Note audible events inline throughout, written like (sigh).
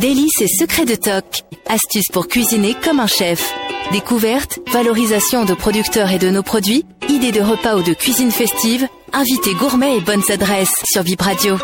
Délices et secrets de toc. Astuces pour cuisiner comme un chef. Découvertes, valorisation de producteurs et de nos produits, idées de repas ou de cuisine festive, invités gourmets et bonnes adresses sur Vip Radio.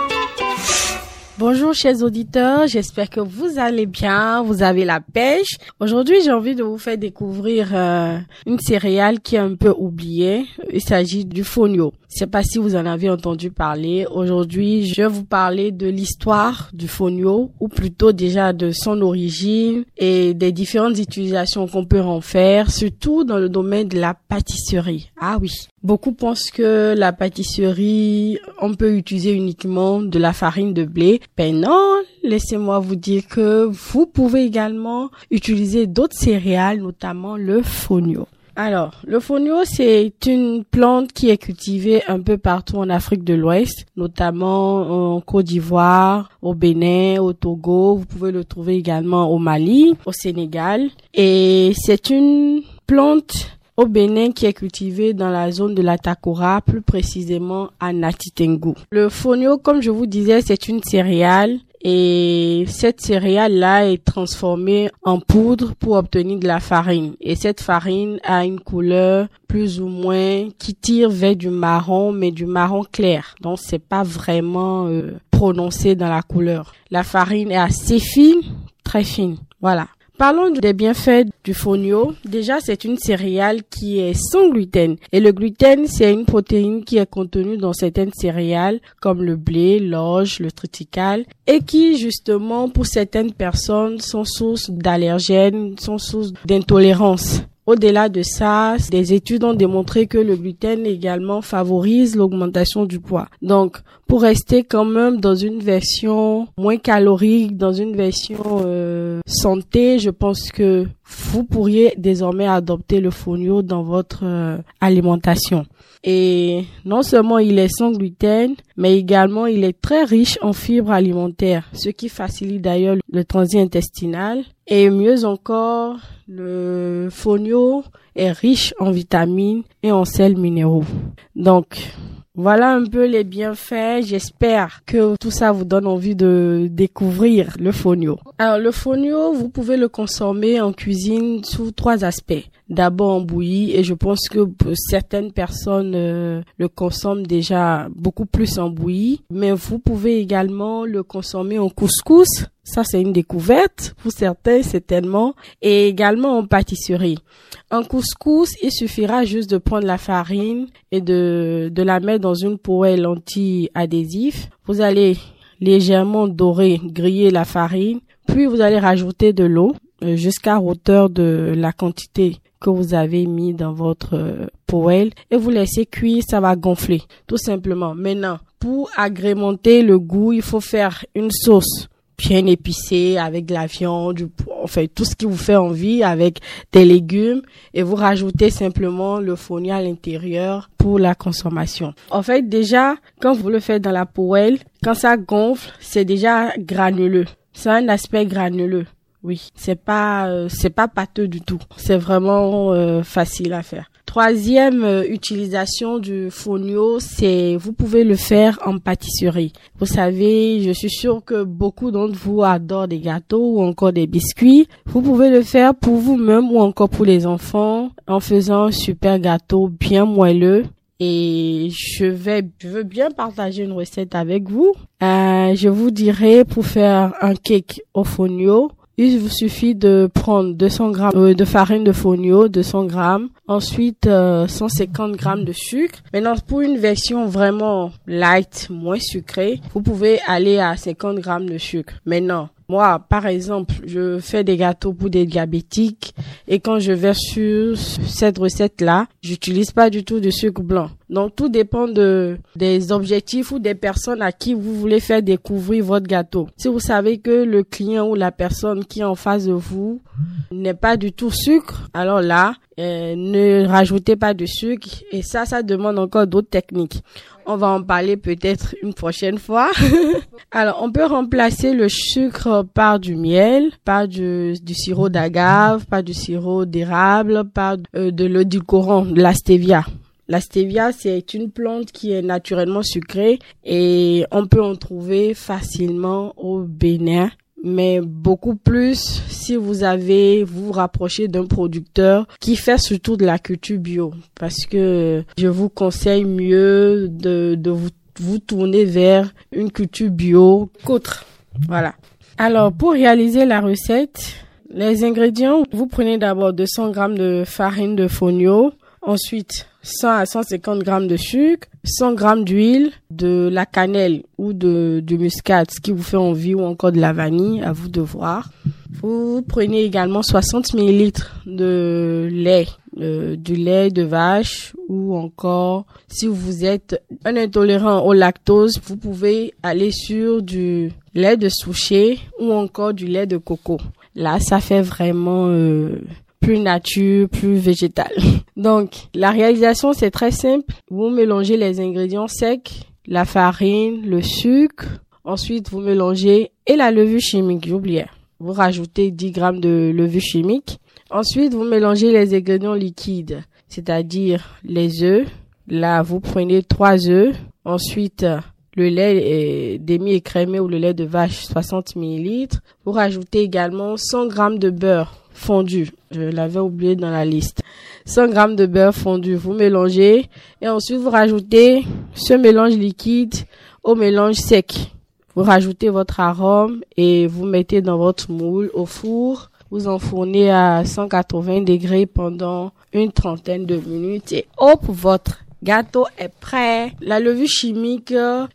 Bonjour chers auditeurs, j'espère que vous allez bien, vous avez la pêche. Aujourd'hui j'ai envie de vous faire découvrir euh, une céréale qui est un peu oubliée. Il s'agit du fonio. Je sais pas si vous en avez entendu parler. Aujourd'hui, je vais vous parler de l'histoire du fonio, ou plutôt déjà de son origine et des différentes utilisations qu'on peut en faire, surtout dans le domaine de la pâtisserie. Ah oui. Beaucoup pensent que la pâtisserie, on peut utiliser uniquement de la farine de blé. Ben non, laissez-moi vous dire que vous pouvez également utiliser d'autres céréales, notamment le fonio. Alors, le fonio, c'est une plante qui est cultivée un peu partout en Afrique de l'Ouest, notamment en Côte d'Ivoire, au Bénin, au Togo. Vous pouvez le trouver également au Mali, au Sénégal. Et c'est une plante au Bénin qui est cultivée dans la zone de la Takora, plus précisément à Natitengu. Le fonio, comme je vous disais, c'est une céréale et cette céréale-là est transformée en poudre pour obtenir de la farine. Et cette farine a une couleur plus ou moins qui tire vers du marron, mais du marron clair. Donc c'est pas vraiment euh, prononcé dans la couleur. La farine est assez fine, très fine. Voilà. Parlons des bienfaits du fonio. Déjà, c'est une céréale qui est sans gluten. Et le gluten, c'est une protéine qui est contenue dans certaines céréales, comme le blé, l'orge, le triticale, et qui, justement, pour certaines personnes, sont source d'allergènes, sont source d'intolérance. Au-delà de ça, des études ont démontré que le gluten également favorise l'augmentation du poids. Donc, pour rester quand même dans une version moins calorique, dans une version euh, santé, je pense que vous pourriez désormais adopter le fonio dans votre euh, alimentation. Et non seulement il est sans gluten, mais également il est très riche en fibres alimentaires, ce qui facilite d'ailleurs le transit intestinal. Et mieux encore, le fonio est riche en vitamines et en sels minéraux. Donc, voilà un peu les bienfaits. J'espère que tout ça vous donne envie de découvrir le fonio. Alors le fonio, vous pouvez le consommer en cuisine sous trois aspects. D'abord en bouillie et je pense que certaines personnes euh, le consomment déjà beaucoup plus en bouillie. Mais vous pouvez également le consommer en couscous. Ça, c'est une découverte. Pour certains, c'est tellement. Et également en pâtisserie. En couscous, il suffira juste de prendre la farine et de, de la mettre dans une poêle anti-adhésif. Vous allez légèrement dorer, griller la farine, puis vous allez rajouter de l'eau jusqu'à hauteur de la quantité que vous avez mis dans votre euh, poêle et vous laissez cuire, ça va gonfler, tout simplement. Maintenant, pour agrémenter le goût, il faut faire une sauce bien épicé avec de la viande, du, enfin tout ce qui vous fait envie avec des légumes et vous rajoutez simplement le fonio à l'intérieur pour la consommation. En fait déjà quand vous le faites dans la poêle, quand ça gonfle, c'est déjà granuleux. C'est un aspect granuleux. Oui, c'est pas euh, c'est pas pâteux du tout. C'est vraiment euh, facile à faire. Troisième euh, utilisation du fonio, c'est vous pouvez le faire en pâtisserie. Vous savez, je suis sûre que beaucoup d'entre vous adorent des gâteaux ou encore des biscuits. Vous pouvez le faire pour vous-même ou encore pour les enfants en faisant un super gâteau bien moelleux et je vais, je veux bien partager une recette avec vous. Euh, je vous dirai pour faire un cake au fonio, il vous suffit de prendre 200 grammes euh, de farine de fonio, 200 grammes, ensuite 150 euh, grammes de sucre. Maintenant, pour une version vraiment light, moins sucrée, vous pouvez aller à 50 grammes de sucre. Maintenant, moi, par exemple, je fais des gâteaux pour des diabétiques et quand je verse sur cette recette-là, j'utilise pas du tout de sucre blanc. Donc tout dépend de des objectifs ou des personnes à qui vous voulez faire découvrir votre gâteau. Si vous savez que le client ou la personne qui est en face de vous n'est pas du tout sucre, alors là, euh, ne rajoutez pas de sucre et ça, ça demande encore d'autres techniques. On va en parler peut-être une prochaine fois. (laughs) Alors, on peut remplacer le sucre par du miel, par du, sirop d'agave, par du sirop d'érable, par euh, de l'eau du courant, de la stevia. La stevia, c'est une plante qui est naturellement sucrée et on peut en trouver facilement au Bénin mais beaucoup plus si vous avez vous, vous d'un producteur qui fait surtout de la culture bio parce que je vous conseille mieux de, de vous, vous tourner vers une culture bio qu'autre. Voilà. Alors pour réaliser la recette, les ingrédients, vous prenez d'abord 200 grammes de farine de fonio, ensuite 100 à 150 grammes de sucre, 100 grammes d'huile, de la cannelle ou de, du ce qui vous fait envie, ou encore de la vanille, à vous de voir. Vous prenez également 60 millilitres de lait, euh, du lait de vache ou encore si vous êtes un intolérant au lactose, vous pouvez aller sur du lait de souchet ou encore du lait de coco. Là, ça fait vraiment euh, plus nature, plus végétal. (laughs) Donc, la réalisation, c'est très simple. Vous mélangez les ingrédients secs, la farine, le sucre. Ensuite, vous mélangez et la levure chimique, j'oubliais. Vous rajoutez 10 grammes de levure chimique. Ensuite, vous mélangez les ingrédients liquides, c'est-à-dire les œufs. Là, vous prenez 3 œufs. Ensuite, le lait demi-écrémé ou le lait de vache 60 ml. Vous rajoutez également 100 g de beurre fondu. Je l'avais oublié dans la liste. 100 g de beurre fondu. Vous mélangez et ensuite vous rajoutez ce mélange liquide au mélange sec. Vous rajoutez votre arôme et vous mettez dans votre moule au four. Vous enfournez à 180 degrés pendant une trentaine de minutes et hop, votre gâteau est prêt. La levure chimique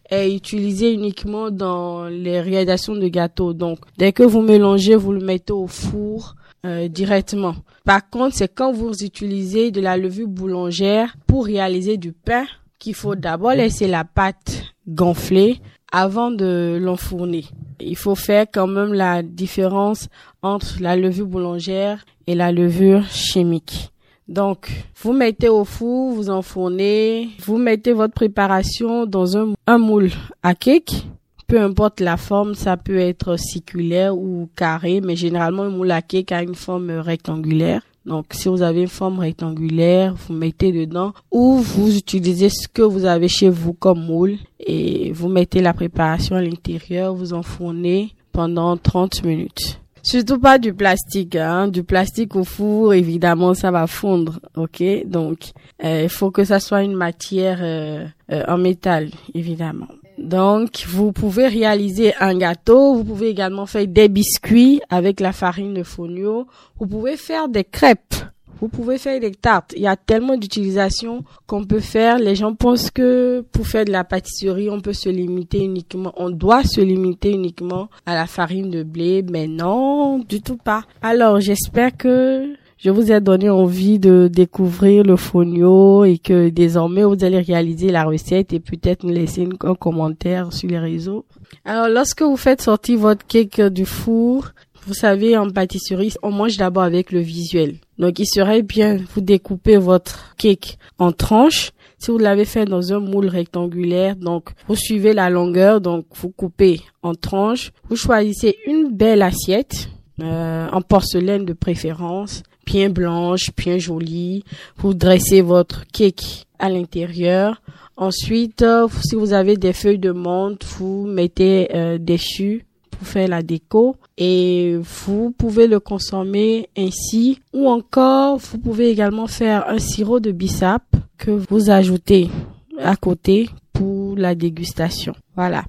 est utilisée uniquement dans les réalisations de gâteaux. Donc, dès que vous mélangez, vous le mettez au four euh, directement. Par contre, c'est quand vous utilisez de la levure boulangère pour réaliser du pain qu'il faut d'abord laisser la pâte gonfler avant de l'enfourner. Il faut faire quand même la différence entre la levure boulangère et la levure chimique. Donc, vous mettez au four, vous enfournez, vous mettez votre préparation dans un, un moule à cake. Peu importe la forme, ça peut être circulaire ou carré, mais généralement un moule à cake a une forme rectangulaire. Donc, si vous avez une forme rectangulaire, vous mettez dedans ou vous utilisez ce que vous avez chez vous comme moule et vous mettez la préparation à l'intérieur, vous enfournez pendant 30 minutes. Surtout pas du plastique, hein. Du plastique au four, évidemment, ça va fondre, ok? Donc, euh, il faut que ça soit une matière euh, euh, en métal, évidemment. Donc, vous pouvez réaliser un gâteau. Vous pouvez également faire des biscuits avec la farine de fonio. Vous pouvez faire des crêpes. Vous pouvez faire des tartes. Il y a tellement d'utilisations qu'on peut faire. Les gens pensent que pour faire de la pâtisserie, on peut se limiter uniquement, on doit se limiter uniquement à la farine de blé. Mais non, du tout pas. Alors, j'espère que je vous ai donné envie de découvrir le fonio et que désormais vous allez réaliser la recette et peut-être nous laisser un commentaire sur les réseaux. Alors, lorsque vous faites sortir votre cake du four, vous savez, en pâtisserie, on mange d'abord avec le visuel. Donc, il serait bien, vous découpez votre cake en tranches. Si vous l'avez fait dans un moule rectangulaire, donc vous suivez la longueur, donc vous coupez en tranches. Vous choisissez une belle assiette, euh, en porcelaine de préférence, bien blanche, bien jolie. Vous dressez votre cake à l'intérieur. Ensuite, euh, si vous avez des feuilles de menthe, vous mettez euh, dessus pour faire la déco et vous pouvez le consommer ainsi ou encore vous pouvez également faire un sirop de bissap que vous ajoutez à côté pour la dégustation. Voilà.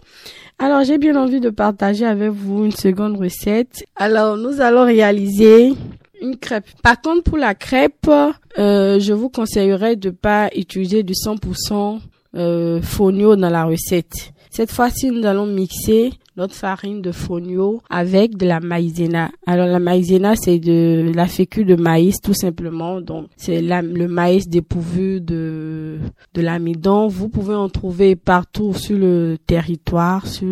Alors j'ai bien envie de partager avec vous une seconde recette. Alors nous allons réaliser une crêpe. Par contre pour la crêpe, euh, je vous conseillerais de pas utiliser du 100% euh, fonio dans la recette. Cette fois-ci, nous allons mixer notre farine de fonio avec de la maïzena. Alors la maïzena, c'est de la fécule de maïs tout simplement. Donc c'est le maïs dépourvu de de l'amidon. Vous pouvez en trouver partout sur le territoire, sur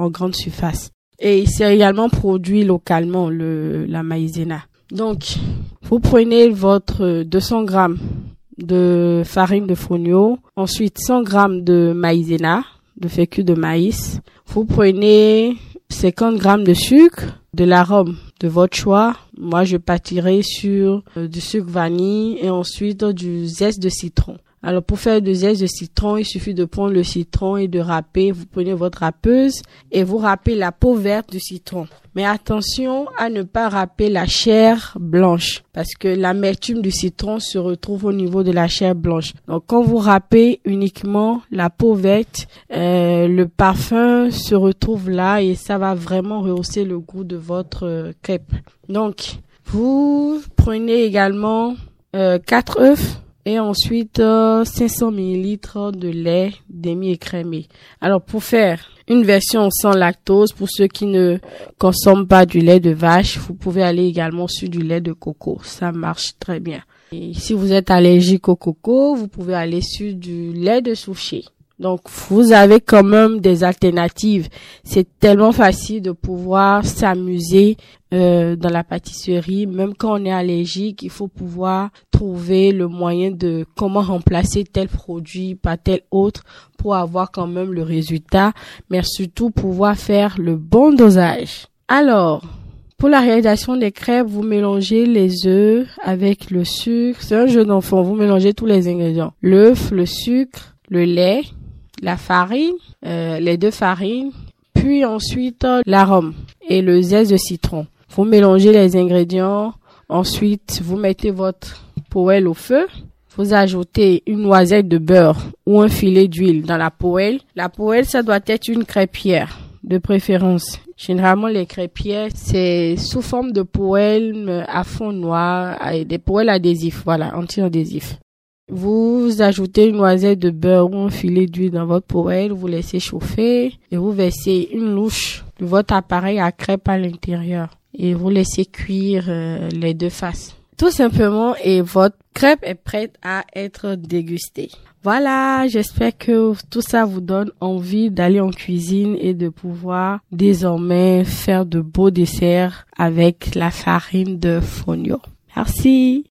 en grande surface. Et c'est également produit localement le la maïzena. Donc vous prenez votre 200 grammes de farine de fonio, ensuite 100 grammes de maïzena, de fécule de maïs. Vous prenez 50 grammes de sucre, de l'arôme de votre choix. Moi, je pâtirai sur euh, du sucre vanille et ensuite du zeste de citron. Alors pour faire deux zestes de citron, il suffit de prendre le citron et de râper. Vous prenez votre râpeuse et vous râpez la peau verte du citron. Mais attention à ne pas râper la chair blanche parce que l'amertume du citron se retrouve au niveau de la chair blanche. Donc quand vous râpez uniquement la peau verte, euh, le parfum se retrouve là et ça va vraiment rehausser le goût de votre euh, crêpe. Donc vous prenez également euh, 4 œufs et ensuite 500 ml de lait demi-écrémé. Alors pour faire une version sans lactose, pour ceux qui ne consomment pas du lait de vache, vous pouvez aller également sur du lait de coco. Ça marche très bien. Et si vous êtes allergique au coco, vous pouvez aller sur du lait de souchet. Donc, vous avez quand même des alternatives. C'est tellement facile de pouvoir s'amuser euh, dans la pâtisserie. Même quand on est allergique, il faut pouvoir trouver le moyen de comment remplacer tel produit par tel autre pour avoir quand même le résultat, mais surtout pouvoir faire le bon dosage. Alors, pour la réalisation des crêpes, vous mélangez les œufs avec le sucre. C'est un jeu d'enfant. Vous mélangez tous les ingrédients. L'œuf, le sucre, le lait, la farine, euh, les deux farines, puis ensuite euh, l'arôme et le zeste de citron. Vous mélangez les ingrédients, ensuite vous mettez votre poêle au feu, vous ajoutez une noisette de beurre ou un filet d'huile dans la poêle. La poêle, ça doit être une crêpière de préférence. Généralement, les crêpières, c'est sous forme de poêle à fond noir, des poêles adhésifs, voilà, anti-adhésifs. Vous ajoutez une noisette de beurre ou un filet d'huile dans votre poêle, vous laissez chauffer et vous versez une louche de votre appareil à crêpes à l'intérieur et vous laissez cuire euh, les deux faces. Tout simplement et votre crêpe est prête à être dégustée. Voilà, j'espère que tout ça vous donne envie d'aller en cuisine et de pouvoir désormais faire de beaux desserts avec la farine de fonio. Merci.